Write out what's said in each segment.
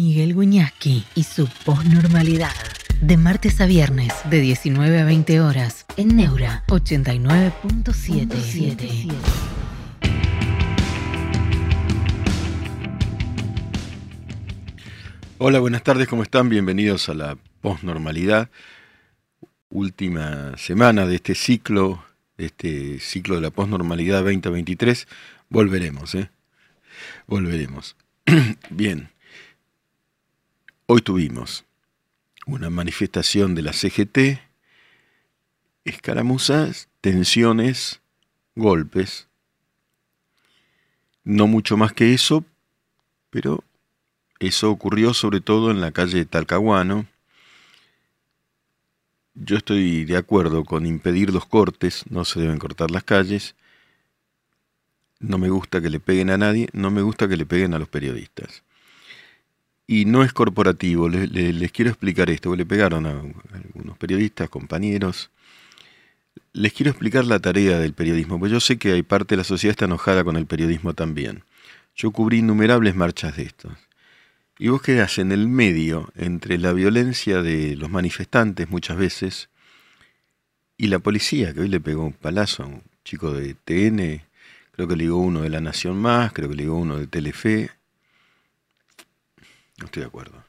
Miguel Guñasqui y su posnormalidad. De martes a viernes, de 19 a 20 horas, en Neura 89.77. Hola, buenas tardes, ¿cómo están? Bienvenidos a la posnormalidad. Última semana de este ciclo, de este ciclo de la posnormalidad 2023. Volveremos, ¿eh? Volveremos. Bien. Hoy tuvimos una manifestación de la CGT, escaramuzas, tensiones, golpes. No mucho más que eso, pero eso ocurrió sobre todo en la calle Talcahuano. Yo estoy de acuerdo con impedir los cortes, no se deben cortar las calles. No me gusta que le peguen a nadie, no me gusta que le peguen a los periodistas y no es corporativo. Les, quiero explicar esto, le pegaron a, algunos periodistas, compañeros. Les quiero explicar la tarea del periodismo, porque yo sé que hay parte de la sociedad está enojada con el periodismo también. Yo cubrí innumerables marchas de estos. Y vos quedás en el medio entre la violencia de los manifestantes muchas veces y la policía, que hoy le pegó un palazo a un chico de TN, creo que le dio uno de La Nación Más, creo que le dio uno de Telefe, no estoy de acuerdo.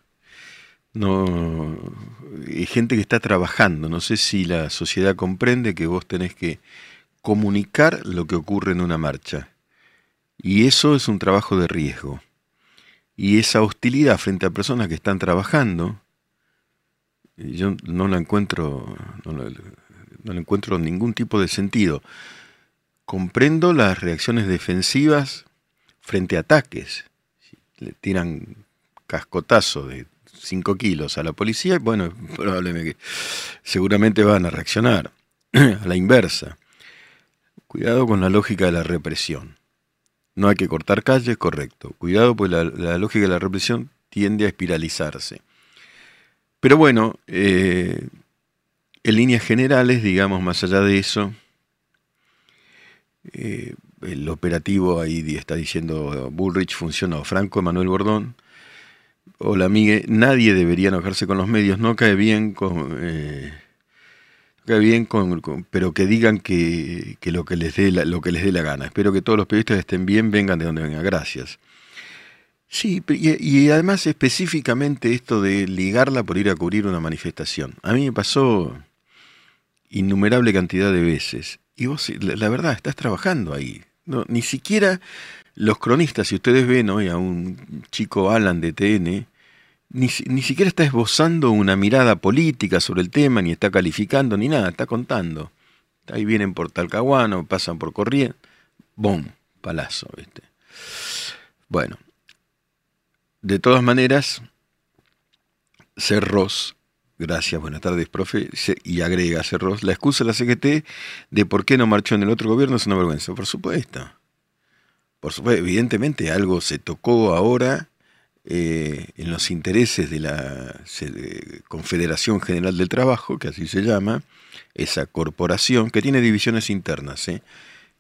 Hay gente que está trabajando. No sé si la sociedad comprende que vos tenés que comunicar lo que ocurre en una marcha. Y eso es un trabajo de riesgo. Y esa hostilidad frente a personas que están trabajando, yo no la encuentro, no no la encuentro ningún tipo de sentido. Comprendo las reacciones defensivas frente a ataques. Le tiran cascotazo de 5 kilos a la policía, bueno, probablemente, seguramente van a reaccionar a la inversa. Cuidado con la lógica de la represión. No hay que cortar calles, correcto. Cuidado, pues la, lógica de la represión tiende a espiralizarse. Pero bueno, eh, en líneas generales, digamos, más allá de eso, eh, el operativo ahí está diciendo Bullrich funcionó. Franco Emanuel Bordón Hola, Miguel. Nadie debería enojarse con los medios. No cae bien con. Eh, cae bien con, pero que digan que, lo que les dé la, lo que les dé la gana. Espero que todos los periodistas estén bien, vengan de donde vengan. Gracias. Sí, y, y, además específicamente esto de ligarla por ir a cubrir una manifestación. A mí me pasó innumerable cantidad de veces. Y vos, la, la verdad, estás trabajando ahí. No, ni siquiera los cronistas, si ustedes ven hoy a un chico Alan de TN, ni, siquiera está esbozando una mirada política sobre el tema, ni está calificando, ni nada, está contando. Ahí vienen por Talcahuano, pasan por Corrientes, ¡bom! Palazo, ¿viste? Bueno, de todas maneras, Cerros, gracias, buenas tardes, profe, y agrega Cerros, la excusa de la CGT de por qué no marchó en el otro gobierno es una vergüenza, por supuesto. Por supuesto, evidentemente algo se tocó ahora eh, en los intereses de la Confederación General del Trabajo, que así se llama, esa corporación que tiene divisiones internas, ¿eh?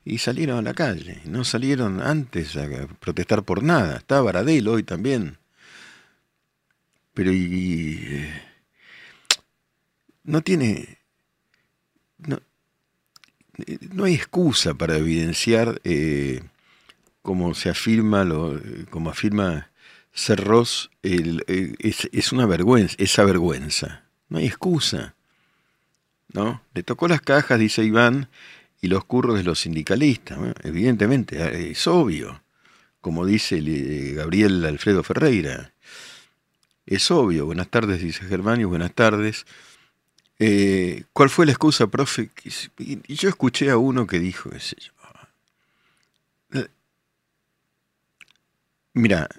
y salieron a la calle, no salieron antes a protestar por nada. Está Baradel hoy también. Pero y, eh, no tiene... No, no, hay excusa para evidenciar como se afirma, lo, como afirma Cerros, es, una vergüenza, esa vergüenza. No hay excusa. ¿No? Le tocó las cajas, dice Iván, y los curros de los sindicalistas. evidentemente, es obvio. Como dice eh, Gabriel Alfredo Ferreira. Es obvio. Buenas tardes, dice Germán, buenas tardes. Eh, ¿Cuál fue la excusa, profe? Y yo escuché a uno que dijo, yo, Mira,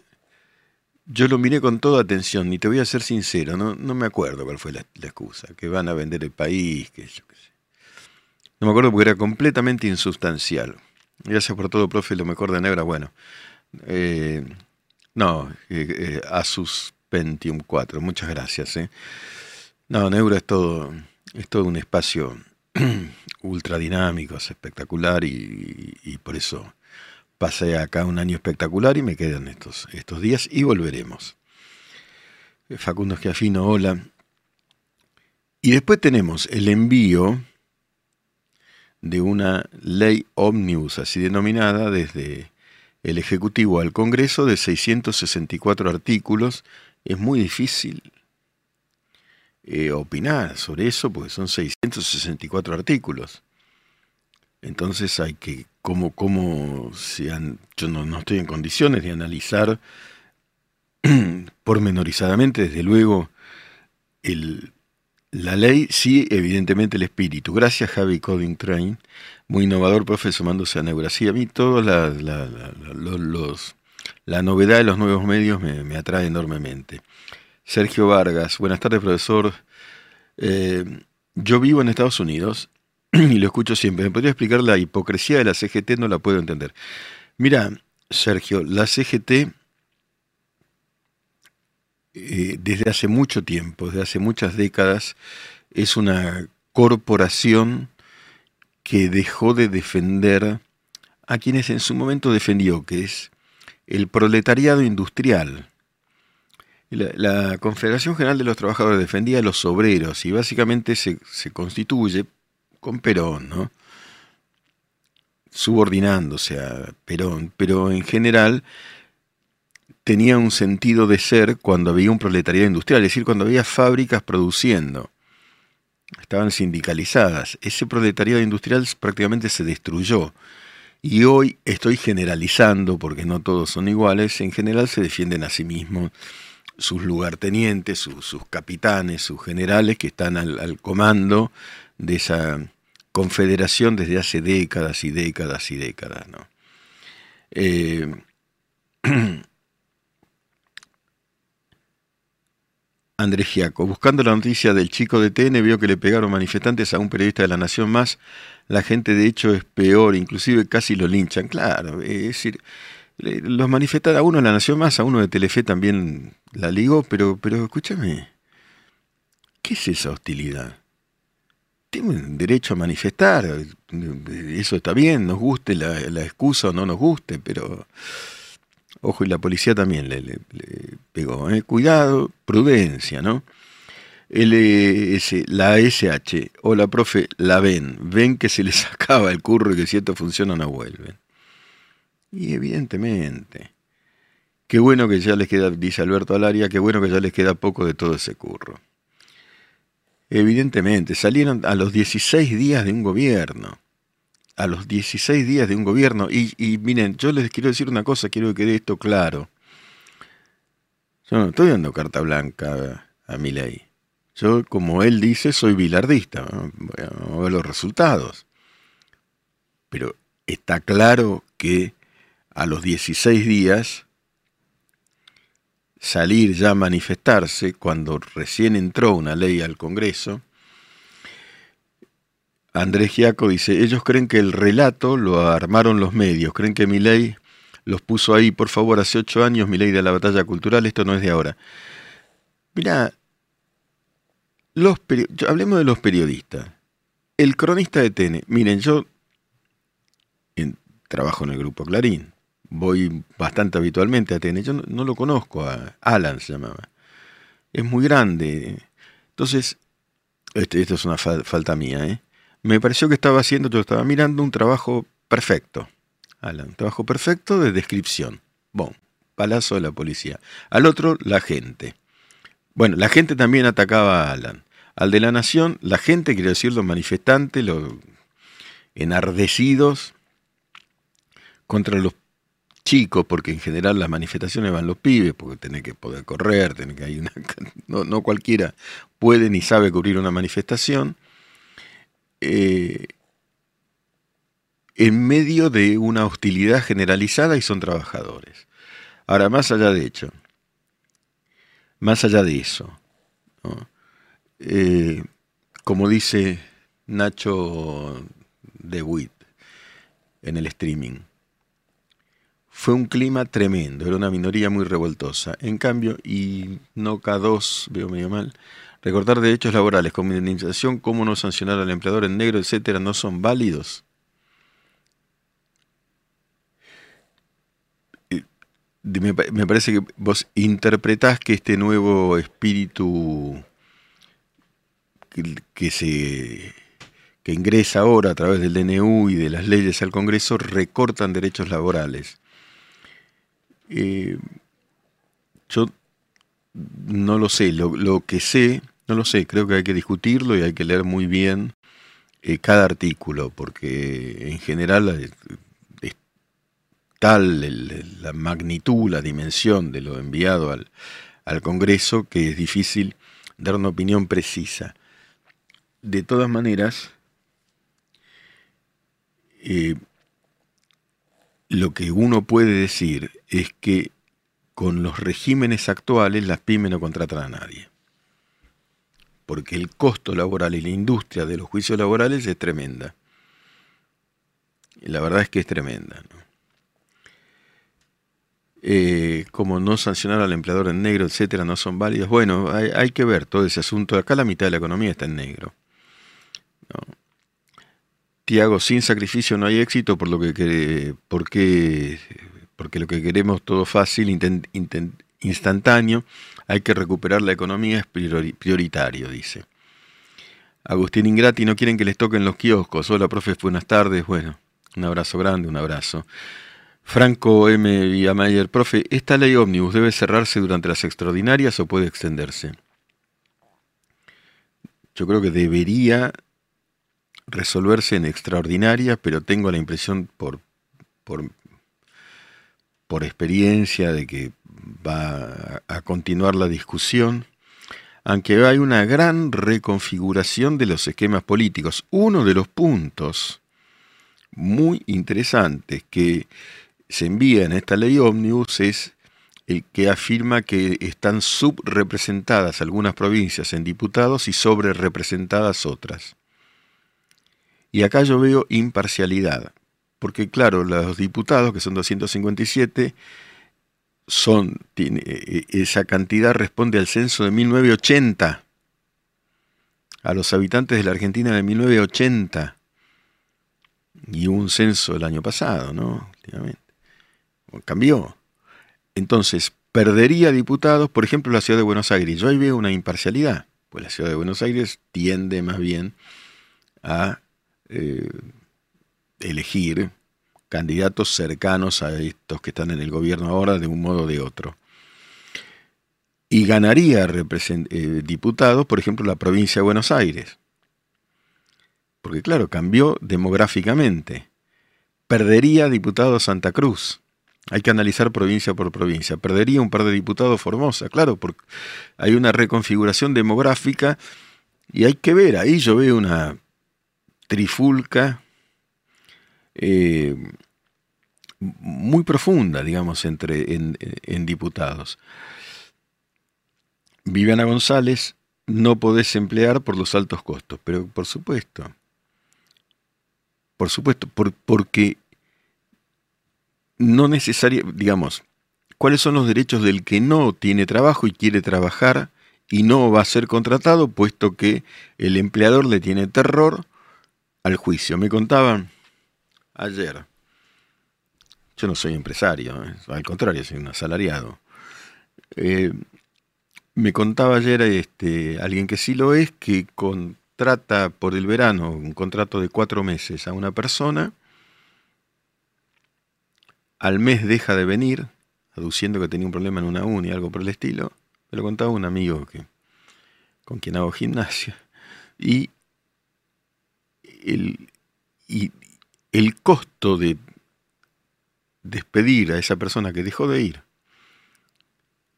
yo lo miré con toda atención, y te voy a ser sincero, no, no me acuerdo cuál fue la, excusa, que van a vender el país, que yo qué sé. No me acuerdo porque era completamente insustancial. Gracias por todo, profe, lo mejor de Negra, bueno. Eh, no, eh, eh, Asus Pentium 4, muchas gracias. No, Neura es todo, es todo un espacio ultra dinámico, es espectacular y por eso pasé acá un año espectacular y me quedan estos, estos días y volveremos. Facundo Schiafino, hola. Y después tenemos el envío de una ley omnibus, así denominada, desde el Ejecutivo al Congreso de 664 artículos. Es muy difícil eh, opinar sobre eso porque son 664 artículos. Entonces hay que, como, como sean, yo no, no estoy en condiciones de analizar pormenorizadamente, desde luego, el, la ley, sí, evidentemente el espíritu. Gracias, Javi Coding Train. Muy innovador, profe, sumándose a Neura. Sí, a mí toda la, la, los, la novedad de los nuevos medios me, atrae enormemente. Sergio Vargas, buenas tardes, profesor. Eh, yo vivo en Estados Unidos y lo escucho siempre. ¿Me podría explicar la hipocresía de la CGT? No la puedo entender. Mira, Sergio, la CGT eh, desde hace mucho tiempo, desde hace muchas décadas, es una corporación que dejó de defender a quienes en su momento defendió, que es el proletariado industrial. La, Confederación General de los Trabajadores defendía a los obreros y básicamente se, se constituye con Perón, ¿no? subordinándose a Perón, pero en general tenía un sentido de ser cuando había un proletariado industrial, es decir, cuando había fábricas produciendo. Estaban sindicalizadas. Ese proletariado industrial prácticamente se destruyó. Y hoy estoy generalizando, porque no todos son iguales, en general se defienden a sí mismos sus lugartenientes, sus, capitanes, sus generales que están al, comando de esa confederación desde hace décadas y décadas y décadas. ¿no? Eh, Andrés Giaco. Buscando la noticia del chico de TN, vio que le pegaron manifestantes a un periodista de La Nación Más. La gente, de hecho, es peor, inclusive casi lo linchan. Claro, es decir, los manifestantes, a uno de La Nación Más, a uno de Telefe también la ligó, pero, pero escúchame, ¿qué es esa hostilidad? Tienen derecho a manifestar, eso está bien, nos guste la, excusa o no nos guste, pero Ojo, y la policía también le, pegó. ¿eh? Cuidado, prudencia, ¿no? LS, la SH, hola profe, la ven, ven que se les acaba el curro y que si esto funciona no vuelven. Y evidentemente, qué bueno que ya les queda, dice Alberto Alaria, qué bueno que ya les queda poco de todo ese curro. Evidentemente, salieron a los 16 días de un gobierno a los 16 días de un gobierno. Y, miren, yo les quiero decir una cosa, quiero que quede esto claro. Yo no estoy dando carta blanca a, mi ley. Yo, como él dice, soy bilardista. Vamos a ver los resultados. Pero está claro que a los 16 días salir ya a manifestarse cuando recién entró una ley al Congreso, Andrés Giaco dice, ellos creen que el relato lo armaron los medios, creen que mi ley los puso ahí, por favor, hace ocho años, mi ley de la batalla cultural, esto no es de ahora. Mira, los hablemos de los periodistas. El cronista de TN, miren, yo trabajo en el grupo Clarín, voy bastante habitualmente a TN, yo no, lo conozco, a Alan se llamaba. Es muy grande. Entonces, este, esto es una falta mía, ¿eh? me pareció que estaba haciendo, yo estaba mirando un trabajo perfecto. Alan, trabajo perfecto de descripción. Bon, palazo de la policía. Al otro, la gente. Bueno, la gente también atacaba a Alan. Al de la Nación, la gente, quiero decir, los manifestantes, los enardecidos contra los chicos, porque en general las manifestaciones van los pibes, porque tienen que poder correr, tienen que hay una, no, no cualquiera puede ni sabe cubrir una manifestación. Eh, en medio de una hostilidad generalizada y son trabajadores. Ahora, más allá de hecho, más allá de eso, eh, como dice Nacho de Witt en el streaming, fue un clima tremendo, era una minoría muy revoltosa. En cambio, y no K2, veo medio mal, Recortar derechos laborales como indemnización, cómo no sancionar al empleador en negro, etcétera, no son válidos. me, parece que vos interpretás que este nuevo espíritu que, se que ingresa ahora a través del DNU y de las leyes al Congreso recortan derechos laborales. Eh, yo no lo sé, lo, que sé, no lo sé, creo que hay que discutirlo y hay que leer muy bien eh, cada artículo, porque en general es, tal la magnitud, la dimensión de lo enviado al, Congreso que es difícil dar una opinión precisa. De todas maneras, eh, lo que uno puede decir es que con los regímenes actuales las pymes no contratan a nadie. Porque el costo laboral y la industria de los juicios laborales es tremenda. la verdad es que es tremenda. Eh, como no sancionar al empleador en negro, etcétera, no son válidas. Bueno, hay, que ver todo ese asunto. Acá la mitad de la economía está en negro. Tiago, sin sacrificio no hay éxito, por lo que, porque porque lo que queremos todo fácil, instantáneo, hay que recuperar la economía, es prioritario, dice. Agustín Ingrati, no quieren que les toquen los kioscos. Hola, profe, buenas tardes. Bueno, un abrazo grande, un abrazo. Franco M. Villamayer, profe, ¿esta ley ómnibus debe cerrarse durante las extraordinarias o puede extenderse? Yo creo que debería resolverse en extraordinaria, pero tengo la impresión por, por por experiencia de que va a continuar la discusión, aunque hay una gran reconfiguración de los esquemas políticos. Uno de los puntos muy interesantes que se envía en esta ley ómnibus es el que afirma que están subrepresentadas algunas provincias en diputados y sobrerepresentadas otras. Y acá yo veo imparcialidad porque claro, los diputados, que son 257, son, e, e, esa cantidad responde al censo de 1980, a los habitantes de la Argentina de 1980, y un censo el año pasado, ¿no? Cambió. Entonces, perdería diputados, por ejemplo, la ciudad de Buenos Aires. Yo ahí veo una imparcialidad, pues la ciudad de Buenos Aires tiende más bien a eh, elegir candidatos cercanos a estos que están en el gobierno ahora de un modo o de otro. Y ganaría eh, diputados, por ejemplo, la provincia de Buenos Aires. Porque claro, cambió demográficamente. Perdería diputados Santa Cruz. Hay que analizar provincia por provincia. Perdería un par de diputados Formosa, claro, porque hay una reconfiguración demográfica y hay que ver, ahí yo veo una trifulca eh, muy profunda, digamos, entre, en, diputados. Viviana González, no podés emplear por los altos costos, pero por supuesto, por supuesto, porque no necesario, digamos, ¿cuáles son los derechos del que no tiene trabajo y quiere trabajar y no va a ser contratado, puesto que el empleador le tiene terror al juicio? Me contaban ayer. Yo no soy empresario, ¿eh? al contrario, soy un asalariado. Eh, me contaba ayer este, alguien que sí lo es, que contrata por el verano un contrato de cuatro meses a una persona, al mes deja de venir, aduciendo que tenía un problema en una uni, algo por el estilo. Me lo contaba un amigo que, con quien hago gimnasia. Y el, y el costo de despedir a esa persona que dejó de ir,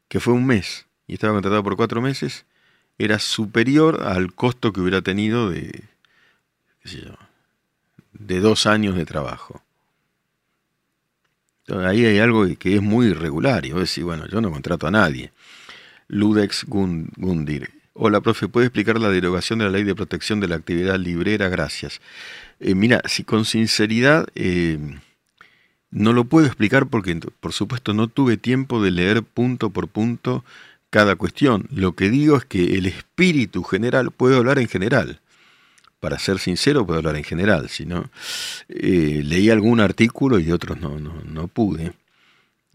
que fue un mes y estaba contratado por cuatro meses, era superior al costo que hubiera tenido de, de dos años de trabajo. ahí hay algo que es muy irregular y vos decís, bueno, yo no contrato a nadie. Ludex Gundir. Hola, profe, ¿puede explicar la derogación de la ley de protección de la actividad librera? Gracias. Eh, mira, si con sinceridad eh, no lo puedo explicar porque, por supuesto, no tuve tiempo de leer punto por punto cada cuestión. Lo que digo es que el espíritu general, puedo hablar en general. Para ser sincero, puedo hablar en general. Si no, eh, leí algún artículo y otros no, no, no pude.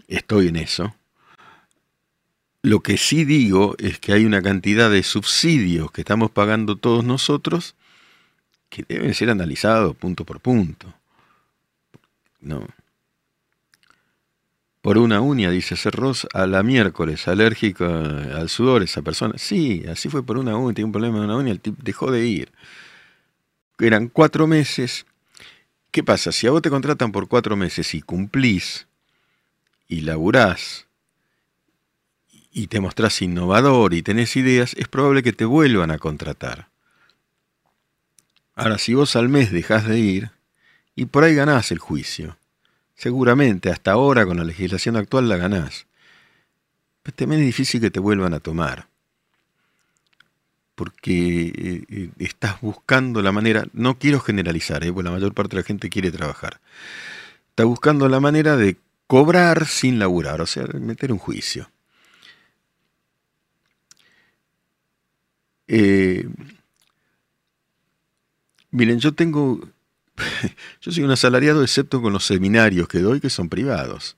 estoy en eso. Lo que sí digo es que hay una cantidad de subsidios que estamos pagando todos nosotros que deben ser analizados punto por punto. No. Por una uña, dice Cerros, a la miércoles, alérgico al sudor esa persona. Sí, así fue por una uña, tiene un problema de una uña, el tipo dejó de ir. Eran cuatro meses. ¿Qué pasa? Si a vos te contratan por cuatro meses y cumplís y laburás y te mostrás innovador y tenés ideas, es probable que te vuelvan a contratar. Ahora, si vos al mes dejás de ir, y por ahí ganás el juicio, seguramente hasta ahora con la legislación actual la ganás, pero también es difícil que te vuelvan a tomar, porque eh, eh, estás buscando la manera, no quiero generalizar, ¿eh? porque la mayor parte de la gente quiere trabajar, está buscando la manera de cobrar sin laburar, o sea, meter un juicio. Eh, miren, yo tengo, yo soy un asalariado excepto con los seminarios que doy que son privados.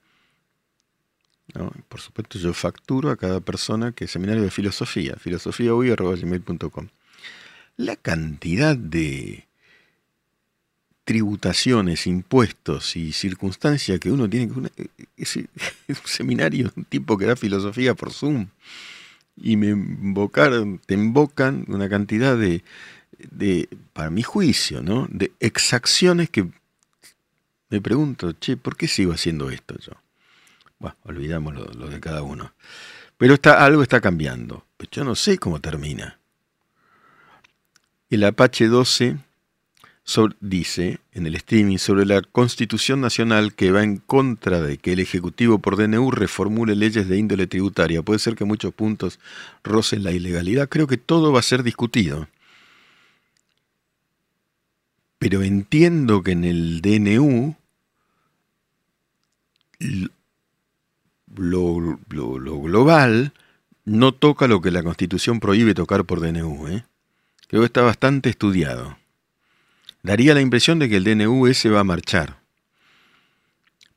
Por supuesto, yo facturo a cada persona que es seminario de filosofía, filosofiahoy.com. La cantidad de tributaciones, impuestos y circunstancias que uno tiene que... Ese, es un seminario, un tipo que da filosofía por Zoom y me invocaron, te invocan una cantidad de, de, para mi juicio, ¿no? De exacciones que me pregunto, che, ¿por qué sigo haciendo esto yo? Bueno, olvidamos lo, de cada uno. Pero está, algo está cambiando. Pero yo no sé cómo termina. El Apache 12 dice en el streaming sobre la Constitución Nacional que va en contra de que el Ejecutivo por DNU reformule leyes de índole tributaria. Puede ser que muchos puntos rocen la ilegalidad. Creo que todo va a ser discutido. Pero entiendo que en el DNU lo, global no toca lo que la Constitución prohíbe tocar por DNU. ¿eh? Creo que está bastante estudiado daría la impresión de que el DNU ese va a marchar.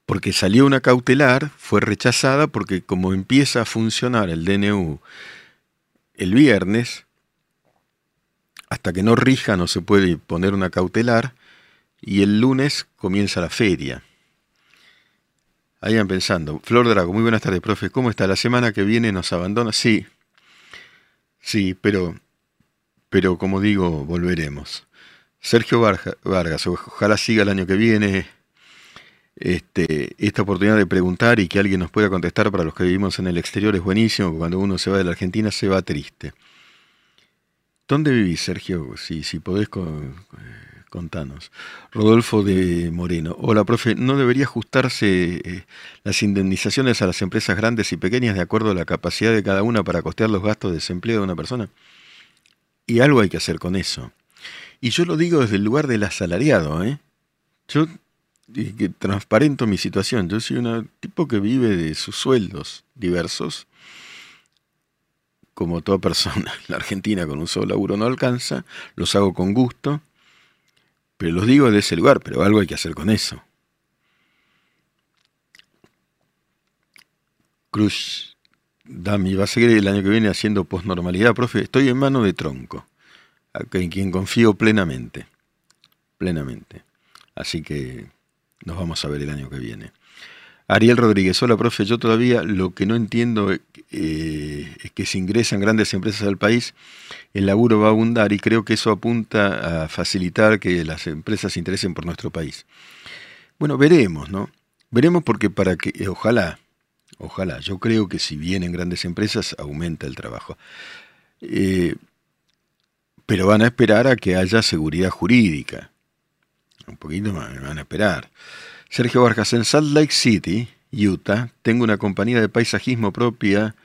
Porque salió una cautelar, fue rechazada porque como empieza a funcionar el DNU el viernes, hasta que no rija no se puede poner una cautelar, y el lunes comienza la feria. Vayan pensando, Flor Drago, muy buenas tardes, profe, ¿cómo está? La semana que viene nos abandona, sí, sí, pero, pero como digo, volveremos. Sergio Vargas, ojalá siga el año que viene este, esta oportunidad de preguntar y que alguien nos pueda contestar para los que vivimos en el exterior es buenísimo, cuando uno se va de la Argentina se va triste. ¿Dónde vivís, Sergio? Si, si podés contanos. Rodolfo de Moreno. Hola, profe, ¿no debería ajustarse eh, las indemnizaciones a las empresas grandes y pequeñas de acuerdo a la capacidad de cada una para costear los gastos de desempleo de una persona? Y algo hay que hacer con eso. Y yo lo digo desde el lugar del asalariado, ¿eh? Yo que transparento mi situación. Yo soy un tipo que vive de sus sueldos diversos. Como toda persona en la Argentina con un solo laburo no alcanza, los hago con gusto, pero los digo de ese lugar, pero algo hay que hacer con eso. Cruz Dami va a seguir el año que viene haciendo posnormalidad, profe. Estoy en mano de tronco en quien confío plenamente, plenamente. Así que nos vamos a ver el año que viene. Ariel Rodríguez, hola profe, yo todavía lo que no entiendo eh, es que si ingresan grandes empresas al país, el laburo va a abundar y creo que eso apunta a facilitar que las empresas se interesen por nuestro país. Bueno, veremos, ¿no? Veremos porque para que, eh, ojalá, ojalá, yo creo que si vienen grandes empresas aumenta el trabajo. Eh, pero van a esperar a que haya seguridad jurídica. Un poquito más, van a esperar. Sergio Vargas, en Salt Lake City, Utah, tengo una compañía de paisajismo propia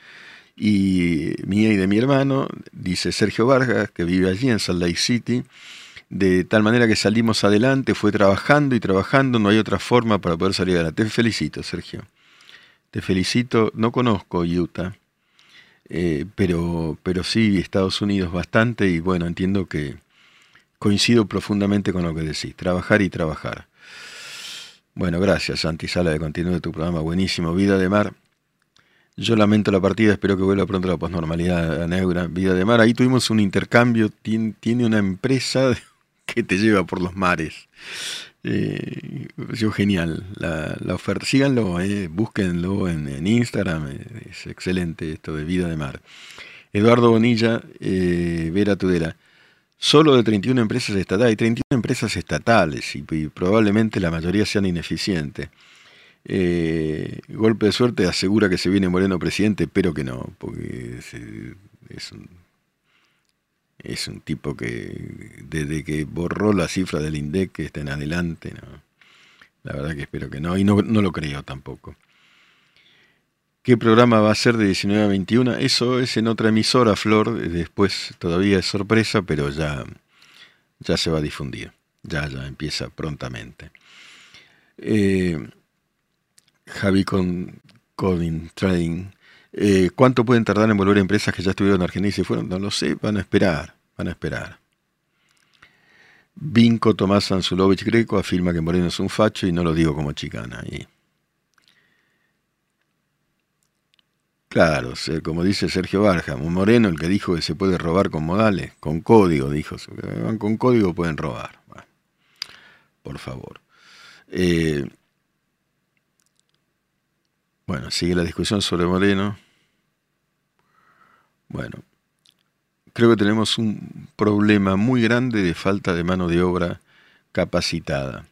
y mía y de mi hermano, dice Sergio Vargas, que vive allí en Salt Lake City, de tal manera que salimos adelante, fue trabajando y trabajando, no hay otra forma para poder salir adelante. Te felicito, Sergio. Te felicito, no conozco Utah, eh, pero, pero sí Estados Unidos bastante y bueno, entiendo que coincido profundamente con lo que decís, trabajar y trabajar. Bueno, gracias, Santi Sala, de continuar tu programa. Buenísimo. Vida de Mar. Yo lamento la partida, espero que vuelva pronto la posnormalidad a Neura. Vida de Mar. Ahí tuvimos un intercambio. Tiene una empresa que te lleva por los mares. Eh, genial la, oferta. Síganlo, eh, búsquenlo en, Instagram. Es excelente esto de Vida de Mar. Eduardo Bonilla, eh, Vera Tudela solo de 31 empresas estatales. Hay 31 empresas estatales y, probablemente la mayoría sean ineficientes. Eh, golpe de suerte asegura que se viene Moreno presidente, pero que no, porque es, un, es un tipo que desde que borró la cifra del INDEC que está en adelante, no. la verdad que espero que no, y no, no lo creo tampoco. ¿Qué programa va a ser de 19 a 21? Eso es en otra emisora, Flor. Después todavía es sorpresa, pero ya, ya se va a difundir. Ya, ya empieza prontamente. Eh, Javi con Coding Trading. Eh, ¿Cuánto pueden tardar en volver empresas que ya estuvieron en Argentina y se fueron? No lo sé, van a esperar, van a esperar. Vinco Tomás Anzulovich Greco afirma que Moreno es un facho y no lo digo como chicana. Claro, como dice Sergio Barja, moreno el que dijo que se puede robar con modales, con código, dijo. Con código pueden robar. por favor. Eh, bueno, sigue la discusión sobre Moreno. Bueno, creo que tenemos un problema muy grande de falta de mano de obra capacitada.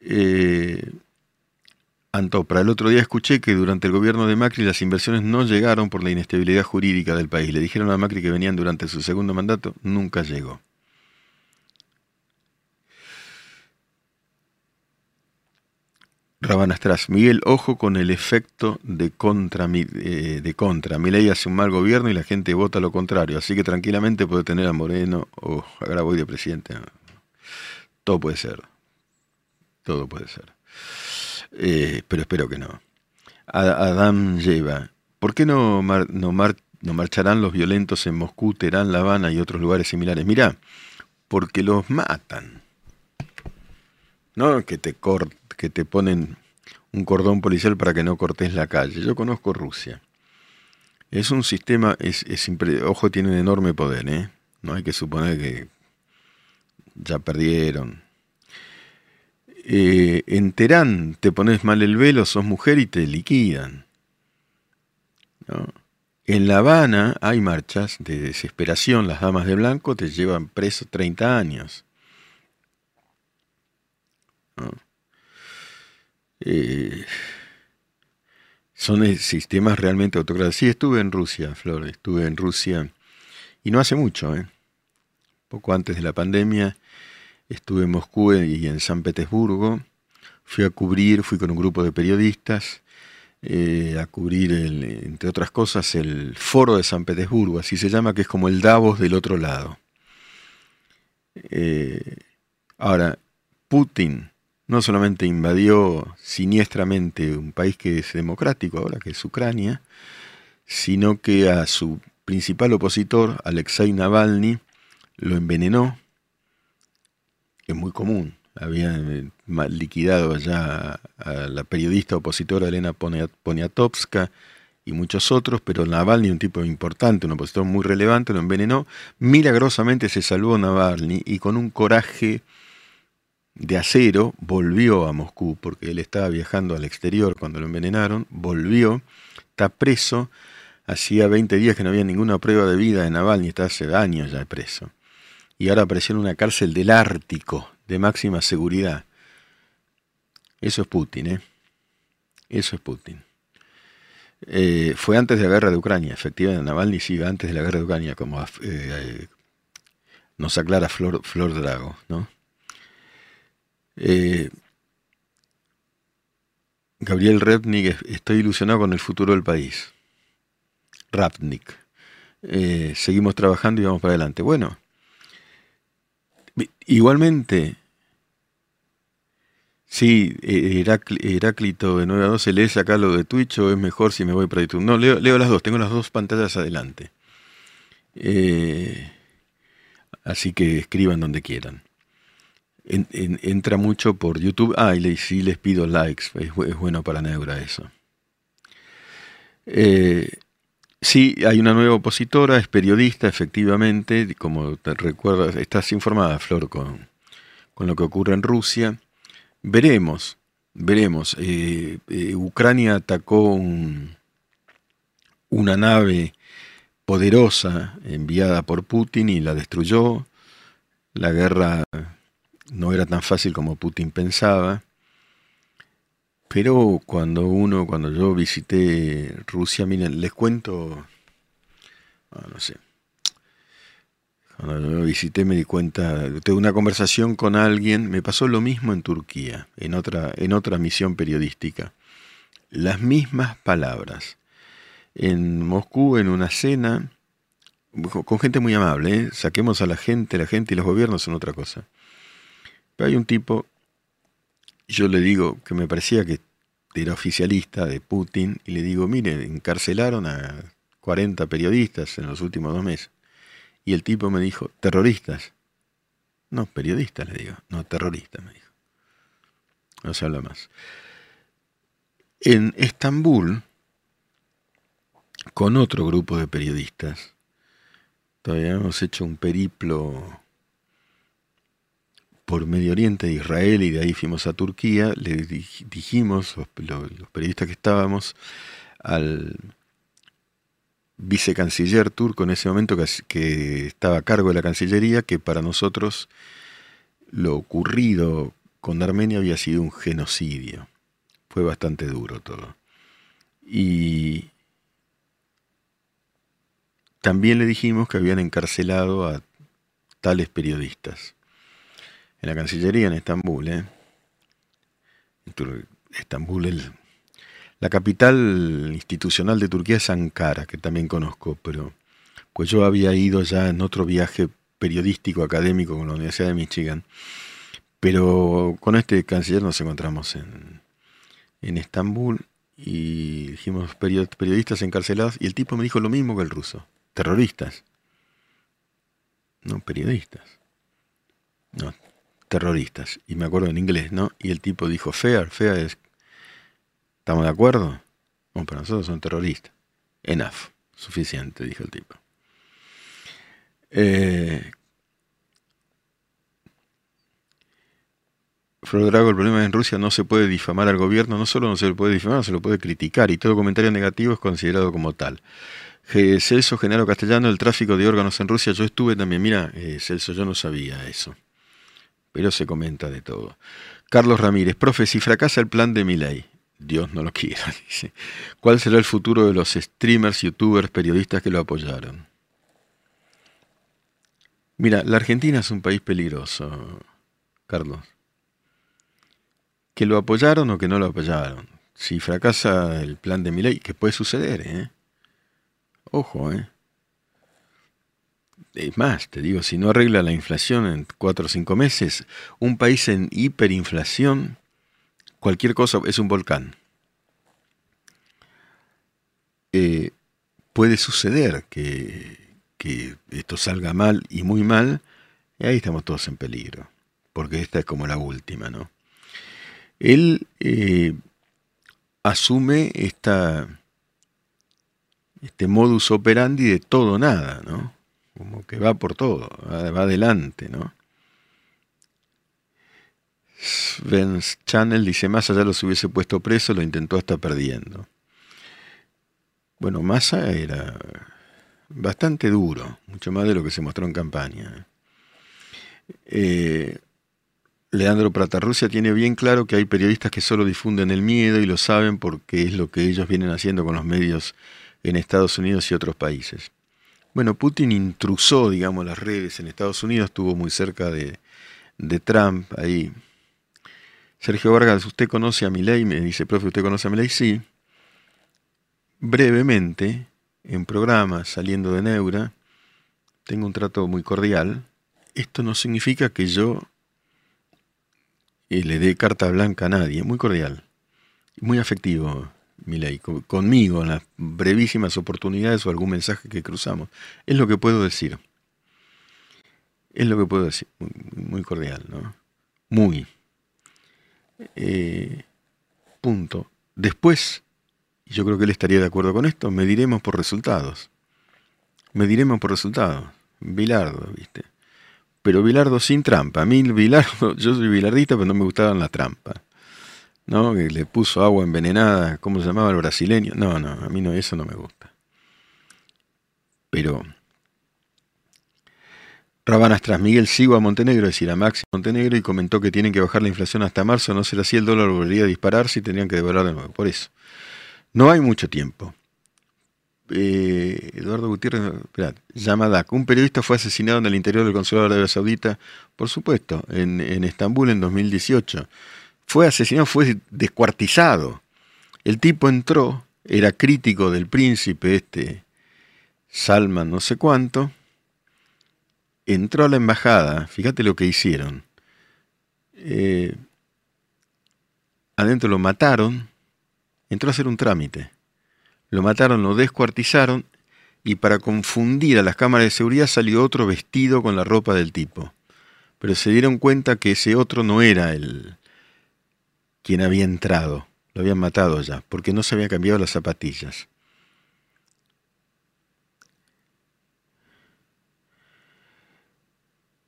Eh, Antopra, el otro día escuché que durante el gobierno de Macri las inversiones no llegaron por la inestabilidad jurídica del país. Le dijeron a Macri que venían durante su segundo mandato, nunca llegó. Rabanastras, Miguel, ojo con el efecto de contra. Eh, de contra. ley hace un mal gobierno y la gente vota lo contrario, así que tranquilamente puede tener a Moreno o a Graboy de presidente. Todo puede ser. Todo puede ser. Eh, pero espero que no. Adam lleva. ¿Por qué no, no, marcharán los violentos en Moscú, Teherán, La Habana y otros lugares similares? Mirá, porque los matan. No que te, que te ponen un cordón policial para que no cortes la calle. Yo conozco Rusia. Es un sistema, es, es ojo, tiene un enorme poder, ¿eh? No hay que suponer que ya perdieron. Eh, en te pones mal el velo, sos mujer y te liquidan. En La Habana hay marchas de desesperación, las damas de blanco te llevan preso 30 años. Eh, son sistemas realmente autocráticos. Sí, estuve en Rusia, Flor, estuve en Rusia, y no hace mucho, ¿eh? poco antes de la pandemia, Estuve en Moscú y en San Petersburgo. Fui a cubrir, fui con un grupo de periodistas eh, a cubrir, entre otras cosas, el foro de San Petersburgo, así se llama, que es como el Davos del otro lado. Eh, ahora, Putin no solamente invadió siniestramente un país que es democrático ahora, que es Ucrania, sino que a su principal opositor, Alexei Navalny, lo envenenó es muy común. Habían eh, liquidado allá a la periodista opositora Elena Poniatowska y muchos otros, pero Navalny, un tipo importante, un opositor muy relevante, lo envenenó. Milagrosamente se salvó Navalny y con un coraje de acero volvió a Moscú, porque él estaba viajando al exterior cuando lo envenenaron, volvió, está preso, hacía 20 días que no había ninguna prueba de vida de Navalny, está hace años ya preso y ahora apareció en una cárcel del Ártico de máxima seguridad. Eso es Putin, ¿eh? Eso es Putin. Eh, fue antes de la guerra de Ucrania, efectivamente, Navalny sí, antes de la guerra de Ucrania, como eh, nos aclara Flor, Flor Drago, ¿no? Eh, Gabriel Repnik, estoy ilusionado con el futuro del país. Rapnik. seguimos trabajando y vamos para adelante. Bueno, Igualmente, sí, eh, Heráclito de 9 a 12, ¿lees acá lo de Twitch o es mejor si me voy para YouTube? No, leo, leo las dos, tengo las dos pantallas adelante. Eh, así que escriban donde quieran. entra mucho por YouTube. Ah, y sí les pido likes. Es, bueno para Neura eso. Eh, sí, hay una nueva opositora, es periodista, efectivamente. Como te recuerdas, estás informada, Flor, con, con lo que ocurre en Rusia. Veremos, veremos. Eh, eh, Ucrania atacó una nave poderosa enviada por Putin y la destruyó. La guerra no era tan fácil como Putin pensaba. Pero cuando uno, cuando yo visité Rusia, miren, les cuento, ah, no sé, cuando yo visité me di cuenta, tuve una conversación con alguien, me pasó lo mismo en Turquía, en otra, en otra misión periodística. Las mismas palabras. En Moscú, en una cena, con gente muy amable, ¿eh? saquemos a la gente, la gente y los gobiernos son otra cosa. Pero hay un tipo, yo le digo que me parecía que era oficialista de Putin, y le digo, mire, encarcelaron a 40 periodistas en los últimos dos meses. Y el tipo me dijo, terroristas. No, periodistas, le digo. No, terroristas, me dijo. No se habla más. En Estambul, con otro grupo de periodistas, todavía hemos hecho un periplo por Medio Oriente de Israel y de ahí fuimos a Turquía, le dijimos, los periodistas que estábamos, al vicecanciller turco en ese momento que, estaba a cargo de la Cancillería, que para nosotros lo ocurrido con Armenia había sido un genocidio. Fue bastante duro todo. Y también le dijimos que habían encarcelado a tales periodistas. En la Cancillería en Estambul, ¿eh? Estambul, el, la capital institucional de Turquía es Ankara, que también conozco, pero pues yo había ido ya en otro viaje periodístico académico con la Universidad de Michigan, pero con este canciller nos encontramos en, en Estambul y dijimos periodistas encarcelados y el tipo me dijo lo mismo que el ruso, terroristas, no periodistas, no terroristas, y me acuerdo en inglés, ¿no? Y el tipo dijo, fair, fair es ¿Estamos de acuerdo? Bueno, para nosotros son terroristas. Enough. Suficiente, dijo el tipo. Eh, Drago, el problema es en Rusia no se puede difamar al gobierno, no solo no se le puede difamar, se lo puede criticar y todo comentario negativo es considerado como tal. Celso Genaro Castellano, el tráfico de órganos en Rusia, yo estuve también, mira, eh, Celso, yo no sabía eso, pero se comenta de todo. Carlos Ramírez, profe, si fracasa el plan de mi ley, Dios no lo quiera, dice. ¿Cuál será el futuro de los streamers, youtubers, periodistas que lo apoyaron? Mira, la Argentina es un país peligroso, Carlos. Que lo apoyaron o que no lo apoyaron. Si fracasa el plan de mi ley, que puede suceder, ¿eh? Ojo, ¿eh? Es más, te digo, si no arregla la inflación en cuatro o cinco meses, un país en hiperinflación cualquier cosa es un volcán. Eh, puede suceder que, esto salga mal y muy mal, y ahí estamos todos en peligro, porque esta es como la última, ¿no? Él eh, asume este modus operandi de todo nada, ¿no? Como que va por todo, va adelante, ¿no? Sven's Channel dice, Massa ya los hubiese puesto preso, lo intentó hasta perdiendo. Bueno, Massa era bastante duro, mucho más de lo que se mostró en campaña. Eh, Leandro Pratarrusia tiene bien claro que hay periodistas que solo difunden el miedo y lo saben porque es lo que ellos vienen haciendo con los medios en Estados Unidos y otros países. Bueno, Putin intrusó, digamos, las redes en Estados Unidos, estuvo muy cerca de, de Trump ahí Sergio Vargas, ¿usted conoce a ley? Me dice, profe, ¿usted conoce a ley? Sí. Brevemente, en programa, saliendo de Neura, tengo un trato muy cordial. Esto no significa que yo eh, le dé carta blanca a nadie, muy cordial, muy afectivo, ley, conmigo en las brevísimas oportunidades o algún mensaje que cruzamos. Es lo que puedo decir. Es lo que puedo decir, muy cordial, ¿no? Muy. Eh, punto. Después, y yo creo que él estaría de acuerdo con esto, mediremos por resultados. Mediremos por resultados. Bilardo, ¿viste? Pero Bilardo sin trampa. A mí Bilardo, yo soy bilardista, pero no me gustaban las trampas. ¿No? Que le puso agua envenenada, ¿cómo se llamaba el brasileño? No, no, a mí no, eso no me gusta. Pero Rabanas tras Miguel sigo a Montenegro, es decir, a Maxi Montenegro, y comentó que tienen que bajar la inflación hasta marzo, no será así, el dólar volvería a dispararse y tendrían que devolver de nuevo. Por eso. No hay mucho tiempo. Eh, Eduardo Gutiérrez, esperad, Yamadak, un periodista fue asesinado en el interior del consulado de Arabia Saudita, por supuesto, en Estambul en 2018. Fue asesinado, fue descuartizado. El tipo entró, era crítico del príncipe este, Salman no sé cuánto, entró a la embajada, fíjate lo que hicieron. Eh, adentro lo mataron, entró a hacer un trámite. Lo mataron, lo descuartizaron y para confundir a las cámaras de seguridad salió otro vestido con la ropa del tipo. Pero se dieron cuenta que ese otro no era el quien había entrado, lo habían matado ya, porque no se había cambiado las zapatillas.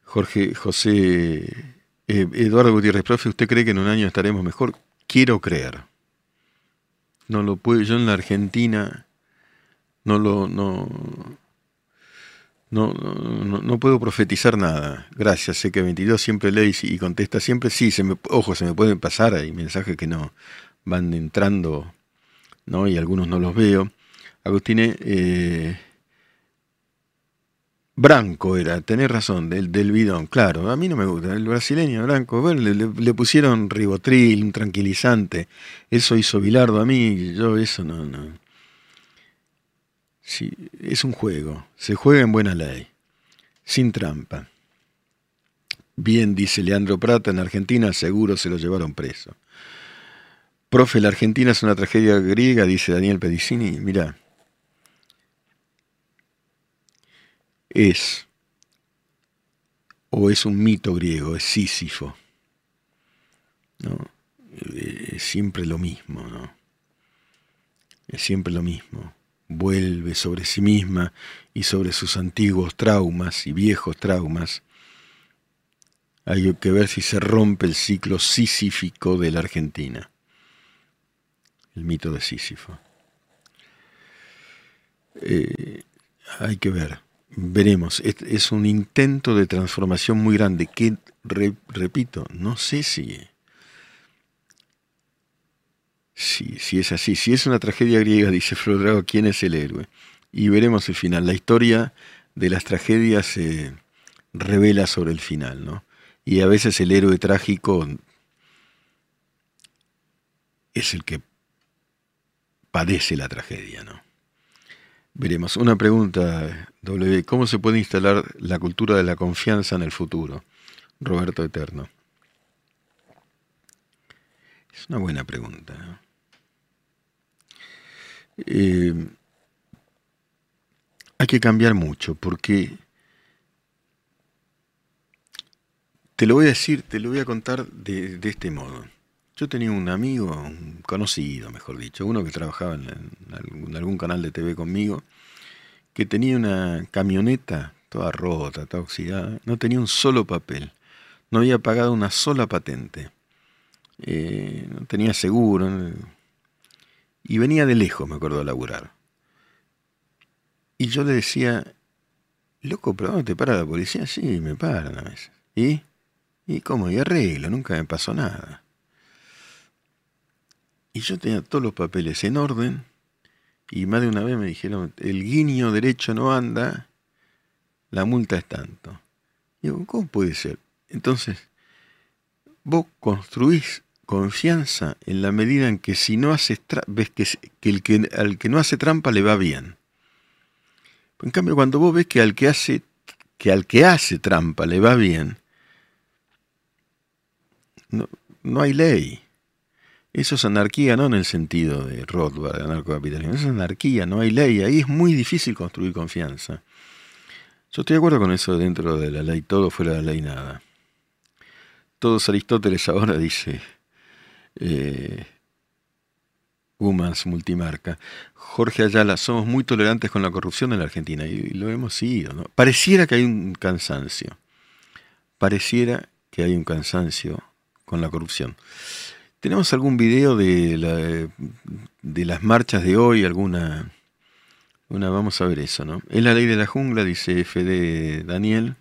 Jorge José eh, Eduardo Gutiérrez, profe, ¿usted cree que en un año estaremos mejor? Quiero creer. No lo puedo, yo en la Argentina no lo no, no, no, puedo profetizar nada. Gracias, sé que 22 siempre lee y contesta siempre. Sí, se me, ojo, se me pueden pasar, hay mensajes que no van entrando, ¿no? Y algunos no los veo. Agustine, eh, Branco era, tenés razón, del, del bidón, claro, a mí no me gusta, el brasileño Branco, bueno, le, pusieron ribotril, un tranquilizante, eso hizo Bilardo a mí, yo eso no, no. Sí, es un juego, se juega en buena ley, sin trampa. Bien, dice Leandro Prata, en Argentina seguro se lo llevaron preso. Profe, la Argentina es una tragedia griega, dice Daniel Pedicini, mira, es, o es un mito griego, es Sísifo. ¿no? Es siempre lo mismo, ¿no? Es siempre lo mismo. Vuelve sobre sí misma y sobre sus antiguos traumas y viejos traumas. Hay que ver si se rompe el ciclo sísífico de la Argentina. El mito de Sísifo. Eh, hay que ver veremos. Es, un intento de transformación muy grande que, repito, no sé si, si, si, es así. Si es una tragedia griega, dice Flodrago, ¿quién es el héroe? Y veremos el final. La historia de las tragedias se revela sobre el final, ¿no? Y a veces el héroe trágico es el que padece la tragedia, ¿no? Veremos. Una pregunta, W. ¿Cómo se puede instalar la cultura de la confianza en el futuro? Roberto Eterno. Es una buena pregunta. Eh, hay que cambiar mucho porque te lo voy a decir, te lo voy a contar de este modo. Yo tenía un amigo, un conocido, mejor dicho, uno que trabajaba en, algún, canal de TV conmigo, que tenía una camioneta toda rota, toda oxidada, no tenía un solo papel, no había pagado una sola patente, eh, no tenía seguro, y venía de lejos, me acuerdo, a laburar. Y yo le decía, loco, pero ¿dónde te para la policía? Sí, me paran a veces. ¿Y? ¿Y cómo? Y arreglo, nunca me pasó nada. Y yo tenía todos los papeles en orden y más de una vez me dijeron, el guiño derecho no anda, la multa es tanto. Y ¿cómo puede ser? Entonces, vos construís confianza en la medida en que si no haces ves que, el que al que no hace trampa le va bien. En cambio, cuando vos ves que al que hace que al que hace trampa le va bien, no, no hay ley. Eso es anarquía, no en el sentido de Rothbard, de anarcocapitalismo. Eso es anarquía, no hay ley. Ahí es muy difícil construir confianza. Yo estoy de acuerdo con eso dentro de la ley, todo fuera de la ley, nada. todos Aristóteles ahora, dice eh, Multimarca. Jorge Ayala, somos muy tolerantes con la corrupción en la Argentina y, lo hemos sido. ¿no? Pareciera que hay un cansancio. Pareciera que hay un cansancio con la corrupción. ¿Tenemos algún video de, las marchas de hoy? ¿Alguna? Una, vamos a ver eso, ¿no? Es la ley de la jungla, dice FD Daniel.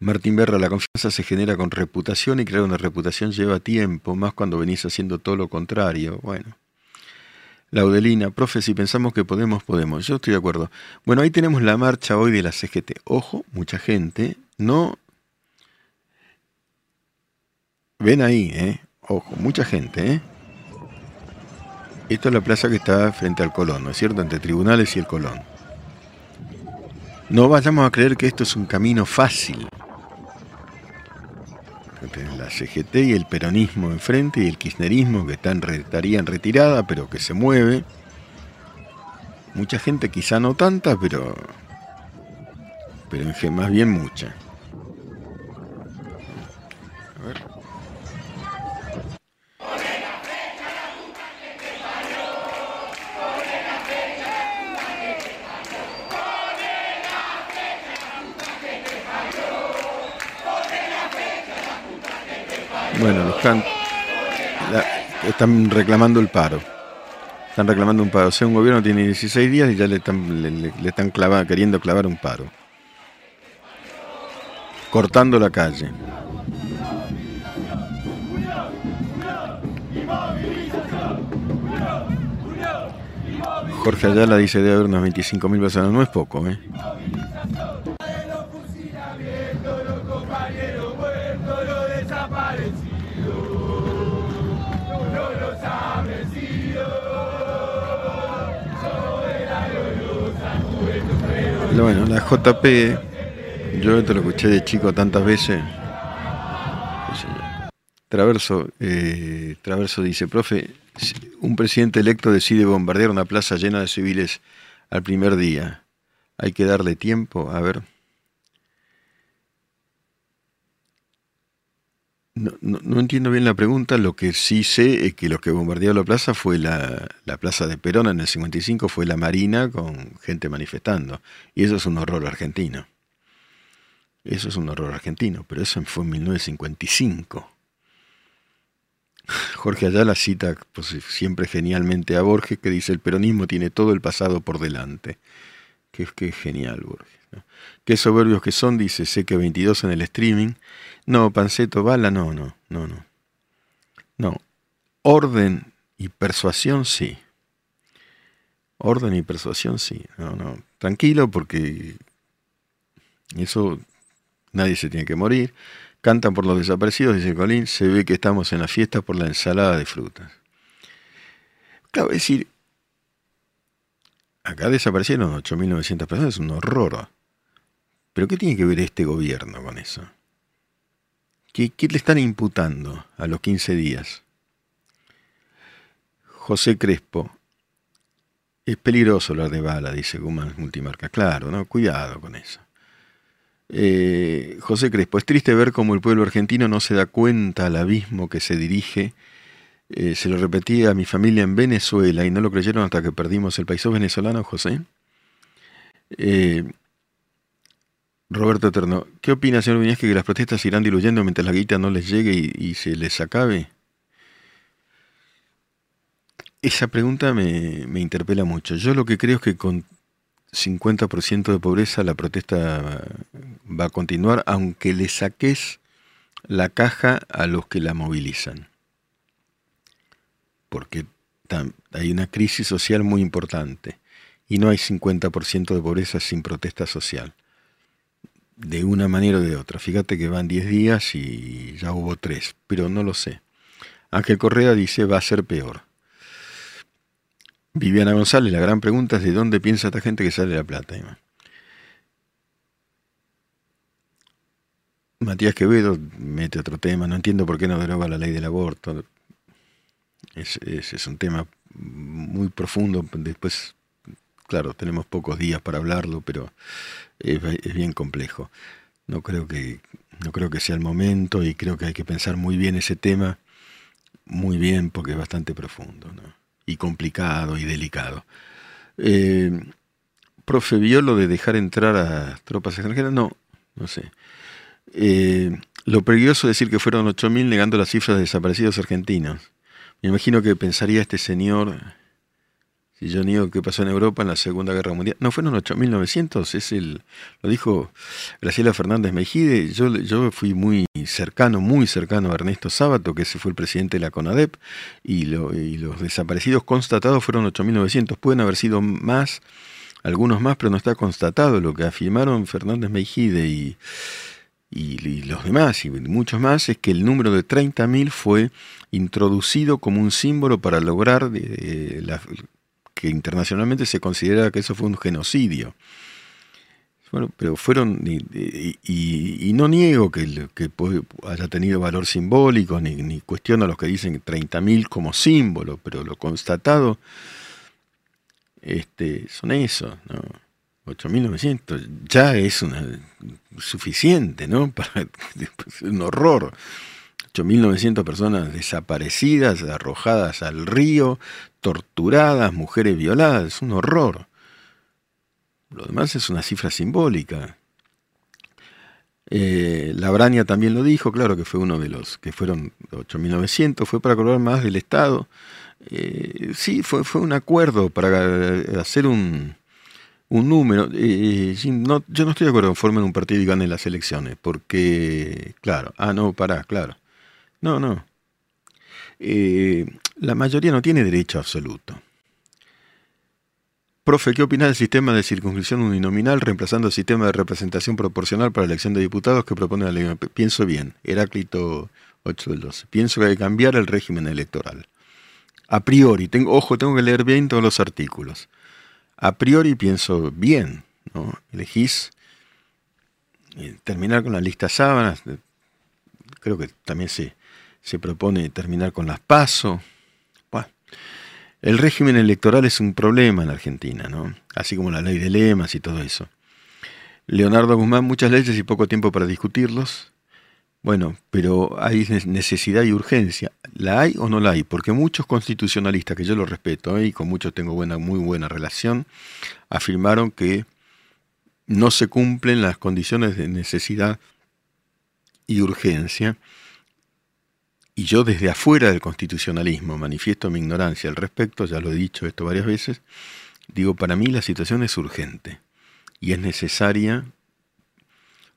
Martín Berra, la confianza se genera con reputación y crear una reputación lleva tiempo, más cuando venís haciendo todo lo contrario. Bueno. Laudelina, profe, si pensamos que podemos, podemos. Yo estoy de acuerdo. Bueno, ahí tenemos la marcha hoy de la CGT. Ojo, mucha gente. No. Ven ahí, ¿eh? Ojo, mucha gente, ¿eh? Esta es la plaza que está frente al Colón, ¿no es cierto? Entre tribunales y el Colón. No vayamos a creer que esto es un camino fácil la CGT y el peronismo enfrente y el kirchnerismo que están, estaría en retirada, pero que se mueve. Mucha gente, quizá no tanta, pero, pero más bien mucha. Bueno, están, están reclamando el paro. Están reclamando un paro. O sea, un gobierno tiene 16 días y ya le están, le, están queriendo clavar un paro. Cortando la calle. Jorge Ayala dice debe haber unas 25.000 personas. No es poco, ¿eh? Bueno, la JP, yo esto lo escuché de chico tantas veces. Traverso, eh, Traverso dice, profe, un presidente electo decide bombardear una plaza llena de civiles al primer día. Hay que darle tiempo, a ver. No, no, entiendo bien la pregunta, lo que sí sé es que lo que bombardeó la plaza fue la, la, plaza de Perón en el 55, fue la Marina con gente manifestando. Y eso es un horror argentino. Eso es un horror argentino, pero eso fue en 1955. Jorge Ayala cita pues, siempre genialmente a Borges que dice el peronismo tiene todo el pasado por delante. Que genial Borges. Qué soberbios que son, dice, sé que 22 en el streaming. No, Panceto, bala, no, no, no, no. No. Orden y persuasión, sí. Orden y persuasión, sí. No, no. Tranquilo porque eso nadie se tiene que morir. Cantan por los desaparecidos, dice Colín. Se ve que estamos en la fiesta por la ensalada de frutas. Claro, decir, acá desaparecieron 8.900 personas, es un horror. Pero ¿qué tiene que ver este gobierno con eso? ¿Qué, le están imputando a los 15 días? José Crespo. Es peligroso hablar de bala, dice Guzmán Multimarca. Claro, ¿no? Cuidado con eso. Eh, José Crespo, es triste ver cómo el pueblo argentino no se da cuenta al abismo que se dirige. Eh, se lo repetí a mi familia en Venezuela y no lo creyeron hasta que perdimos el país venezolano, José. Eh, Roberto Eterno, ¿qué opina, señor Viñez, que las protestas irán diluyendo mientras la guita no les llegue y, se les acabe? Esa pregunta me, me, interpela mucho. Yo lo que creo es que con 50% de pobreza la protesta va a continuar, aunque le saques la caja a los que la movilizan. Porque hay una crisis social muy importante y no hay 50% de pobreza sin protesta social de una manera o de otra. Fíjate que van 10 días y ya hubo 3, pero no lo sé. Ángel Correa dice va a ser peor. Viviana González, la gran pregunta es de dónde piensa esta gente que sale la plata. Matías Quevedo mete otro tema, no entiendo por qué no deroga la ley del aborto. Es, es un tema muy profundo, después, claro, tenemos pocos días para hablarlo, pero es, bien complejo. no creo que no creo que sea el momento y creo que hay que pensar muy bien ese tema, muy bien porque es bastante profundo y complicado y delicado. Eh, profe, ¿vio lo de dejar entrar a tropas extranjeras? No, no sé. Eh, lo peligroso es decir que fueron 8.000 negando las cifras de desaparecidos argentinos. Me imagino que pensaría este señor, si yo niego qué pasó en Europa en la Segunda Guerra Mundial. No, fueron 8.900, es el, lo dijo Graciela Fernández Mejide. Yo, yo fui muy cercano, muy cercano a Ernesto Sábato, que ese fue el presidente de la CONADEP, y, los desaparecidos constatados fueron 8.900. Pueden haber sido más, algunos más, pero no está constatado. Lo que afirmaron Fernández Mejide y y, los demás y muchos más es que el número de 30.000 fue introducido como un símbolo para lograr que internacionalmente se considera que eso fue un genocidio. Bueno, pero fueron, y, no niego que, haya tenido valor simbólico, ni, ni cuestiono a los que dicen 30.000 como símbolo, pero lo constatado este, son eso, ¿no? 8.900 ya es una, suficiente, ¿no? Para, un horror. 8.900 personas desaparecidas, arrojadas al río, torturadas, mujeres violadas, es un horror. Lo demás es una cifra simbólica. Eh, Labrania también lo dijo, claro que fue uno de los que fueron 8.900, fue para cobrar más del Estado. Eh, sí, fue, fue un acuerdo para hacer un, un número. Eh, yo no estoy de acuerdo en formen un partido y ganen las elecciones, porque, claro, ah, no, pará, claro. No, no. Eh, la mayoría no tiene derecho absoluto. Profe, ¿qué opina del sistema de circunscripción uninominal reemplazando el sistema de representación proporcional para la elección de diputados que propone la ley? Pienso bien, Heráclito 8 del 12. Pienso que hay que cambiar el régimen electoral. A priori, tengo, ojo, tengo que leer bien todos los artículos a priori pienso bien, ¿no? Elegís eh, terminar con la lista sábanas, creo que también se, se propone terminar con las PASO. el régimen electoral es un problema en Argentina, ¿no? Así como la ley de lemas y todo eso. Leonardo Guzmán, muchas leyes y poco tiempo para discutirlos. Bueno, pero hay necesidad y urgencia. ¿La hay o no la hay? Porque muchos constitucionalistas, que yo los respeto ¿eh? y con muchos tengo buena, muy buena relación, afirmaron que no se cumplen las condiciones de necesidad y urgencia. Y yo desde afuera del constitucionalismo manifiesto mi ignorancia al respecto, ya lo he dicho esto varias veces, digo, para mí la situación es urgente y es necesaria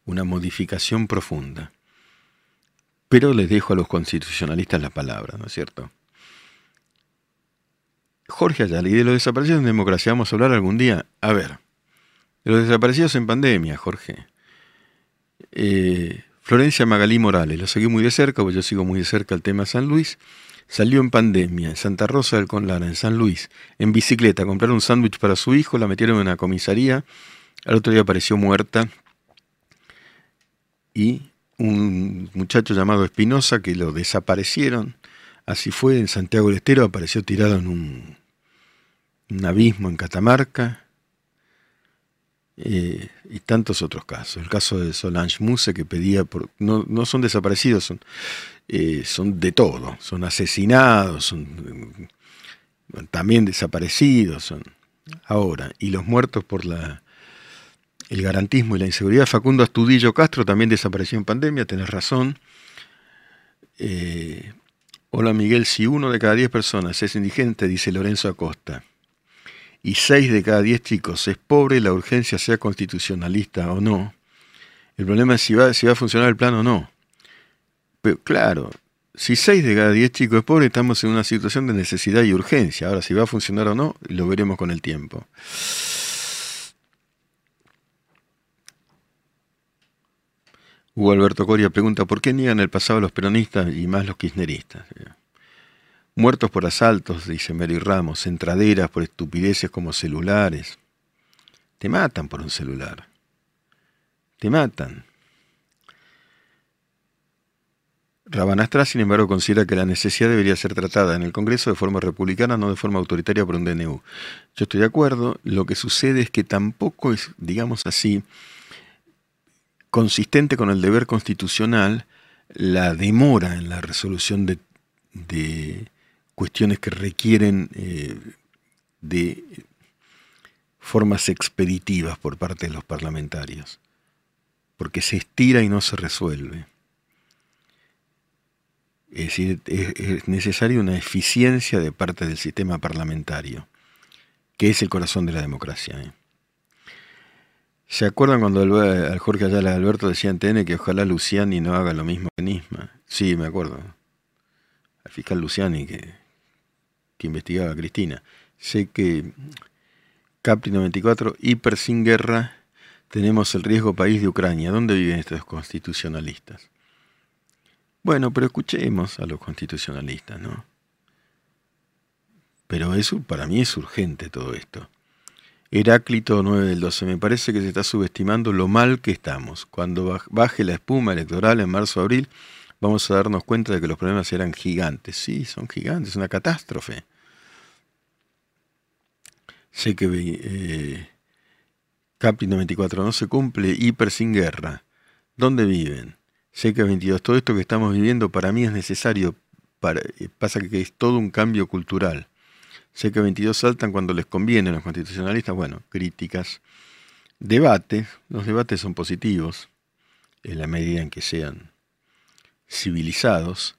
una modificación profunda. Pero les dejo a los constitucionalistas la palabra, ¿no es cierto? Jorge Ayala, ¿y de los desaparecidos en democracia vamos a hablar algún día? A ver, de los desaparecidos en pandemia, Jorge. Eh, Florencia Magalí Morales, lo seguí muy de cerca, porque yo sigo muy de cerca el tema San Luis. Salió en pandemia, en Santa Rosa del Conlara, en San Luis, en bicicleta, a comprar un sándwich para su hijo, la metieron en una comisaría, al otro día apareció muerta y un muchacho llamado Espinosa que lo desaparecieron. Así fue, en Santiago del Estero apareció tirado en un, abismo en Catamarca. Eh, y tantos otros casos. El caso de Solange Muse que pedía por. No, no son desaparecidos, son, eh, son de todo. Son asesinados, son también desaparecidos. Son ahora. Y los muertos por la el garantismo y la inseguridad. Facundo Astudillo Castro también desapareció en pandemia, tenés razón. Eh, hola Miguel, si uno de cada diez personas es indigente, dice Lorenzo Acosta, y seis de cada diez chicos es pobre, la urgencia sea constitucionalista o no, el problema es si va, si va a funcionar el plan o no. Pero claro, si seis de cada diez chicos es pobre, estamos en una situación de necesidad y urgencia. Ahora, si va a funcionar o no, lo veremos con el tiempo. Hugo Alberto Coria pregunta, ¿por qué niegan el pasado los peronistas y más los kirchneristas? Muertos por asaltos, dice Mary Ramos, entraderas por estupideces como celulares. Te matan por un celular. Te matan. Rabanastra, sin embargo, considera que la necesidad debería ser tratada en el Congreso de forma republicana, no de forma autoritaria por un DNU. Yo estoy de acuerdo. Lo que sucede es que tampoco es, digamos así, consistente con el deber constitucional la demora en la resolución de, cuestiones que requieren eh, de formas expeditivas por parte de los parlamentarios, porque se estira y no se resuelve. Es decir, es, necesaria una eficiencia de parte del sistema parlamentario, que es el corazón de la democracia. ¿eh? ¿Se acuerdan cuando al Jorge Ayala Alberto decía en TN que ojalá Luciani no haga lo mismo que Nisma? Sí, me acuerdo. Al fiscal Luciani que, que investigaba Cristina. Sé que Capri 94, hiper sin guerra, tenemos el riesgo país de Ucrania. ¿Dónde viven estos constitucionalistas? Bueno, pero escuchemos a los constitucionalistas, ¿no? Pero eso para mí es urgente todo esto. Heráclito 9 del 12. Me parece que se está subestimando lo mal que estamos. Cuando baje la espuma electoral en marzo-abril, vamos a darnos cuenta de que los problemas eran gigantes. Sí, son gigantes, una catástrofe. Sé que eh, Capri 94 no se cumple, hiper sin guerra. ¿Dónde viven? Sé que 22. Todo esto que estamos viviendo para mí es necesario. Para, eh, pasa que es todo un cambio cultural. Sé que 22 saltan cuando les conviene a los constitucionalistas. Bueno, críticas. Debate. Los debates son positivos en la medida en que sean civilizados.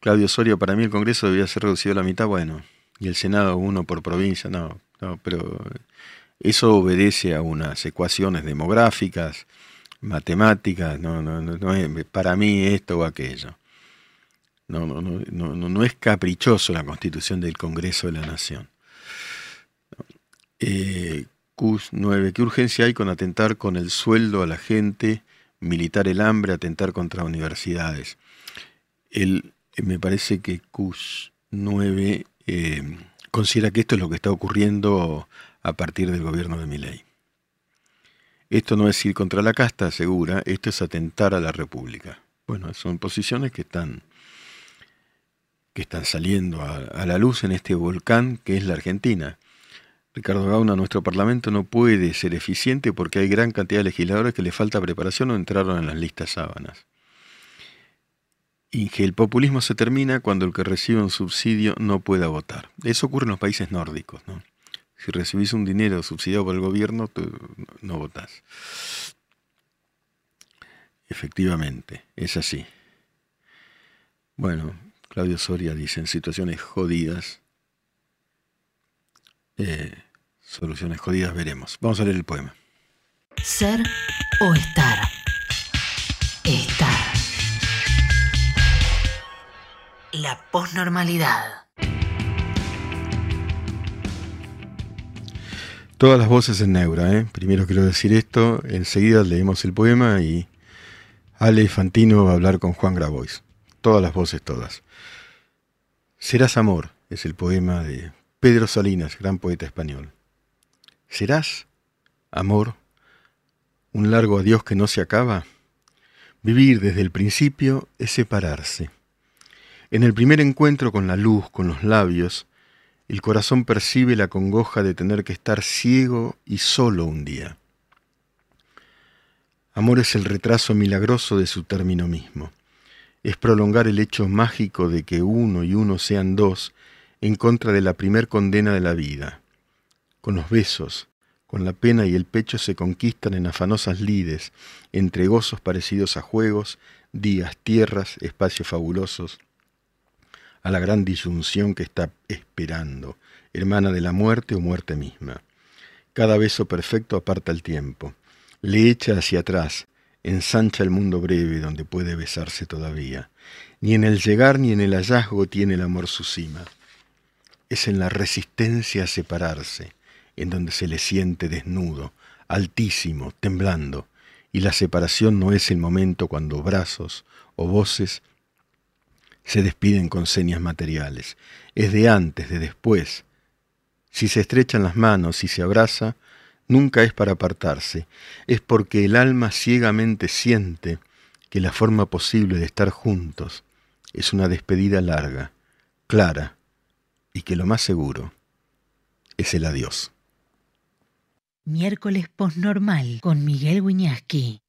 Claudio Soria, para mí el Congreso debía ser reducido a la mitad. Bueno, y el Senado uno por provincia. No, no, pero eso obedece a unas ecuaciones demográficas, matemáticas, no, no, no, es para mí esto o aquello. No, no, no, no, es caprichoso la constitución del Congreso de la Nación. Eh, CUS 9. ¿Qué urgencia hay con atentar con el sueldo a la gente, militar el hambre, atentar contra universidades? El, me parece que CUS 9 considera que esto es lo que está ocurriendo a partir del gobierno de Miley. Esto no es ir contra la casta, asegura, esto es atentar a la República. Bueno, son posiciones que están, que están saliendo a, la luz en este volcán que es la Argentina. Ricardo Gauna, nuestro Parlamento no puede ser eficiente porque hay gran cantidad de legisladores que le falta preparación o entraron en las listas sábanas que el populismo se termina cuando el que recibe un subsidio no pueda votar. Eso ocurre en los países nórdicos. ¿no? Si recibís un dinero subsidiado por el gobierno, no votás. Efectivamente, es así. Bueno, Claudio Soria dice, en situaciones jodidas, eh, soluciones jodidas veremos. Vamos a leer el poema. Ser o estar. Estar la posnormalidad. Todas las voces en Neura, ¿eh? Primero quiero decir esto, enseguida leemos el poema y Ale Fantino va a hablar con Juan Grabois. Todas las voces, todas. Serás amor, es el poema de Pedro Salinas, gran poeta español. ¿Serás amor? ¿Un largo adiós que no se acaba? Vivir desde el principio es separarse. En el primer encuentro con la luz, con los labios, el corazón percibe la congoja de tener que estar ciego y solo un día. Amor es el retraso milagroso de su término mismo. Es prolongar el hecho mágico de que uno y uno sean dos en contra de la primer condena de la vida. Con los besos, con la pena y el pecho se conquistan en afanosas lides, entre gozos parecidos a juegos, días, tierras, espacios fabulosos, a la gran disyunción que está esperando, hermana de la muerte o muerte misma. Cada beso perfecto aparta el tiempo, le echa hacia atrás, ensancha el mundo breve donde puede besarse todavía. Ni en el llegar ni en el hallazgo tiene el amor su cima. Es en la resistencia a separarse, en donde se le siente desnudo, altísimo, temblando, y la separación no es el momento cuando brazos o voces se despiden con señas materiales. Es de antes, de después. Si se estrechan las manos y se abraza, nunca es para apartarse, es porque el alma ciegamente siente que la forma posible de estar juntos es una despedida larga, clara, y que lo más seguro es el adiós. Miércoles posnormal con Miguel Wiñaski.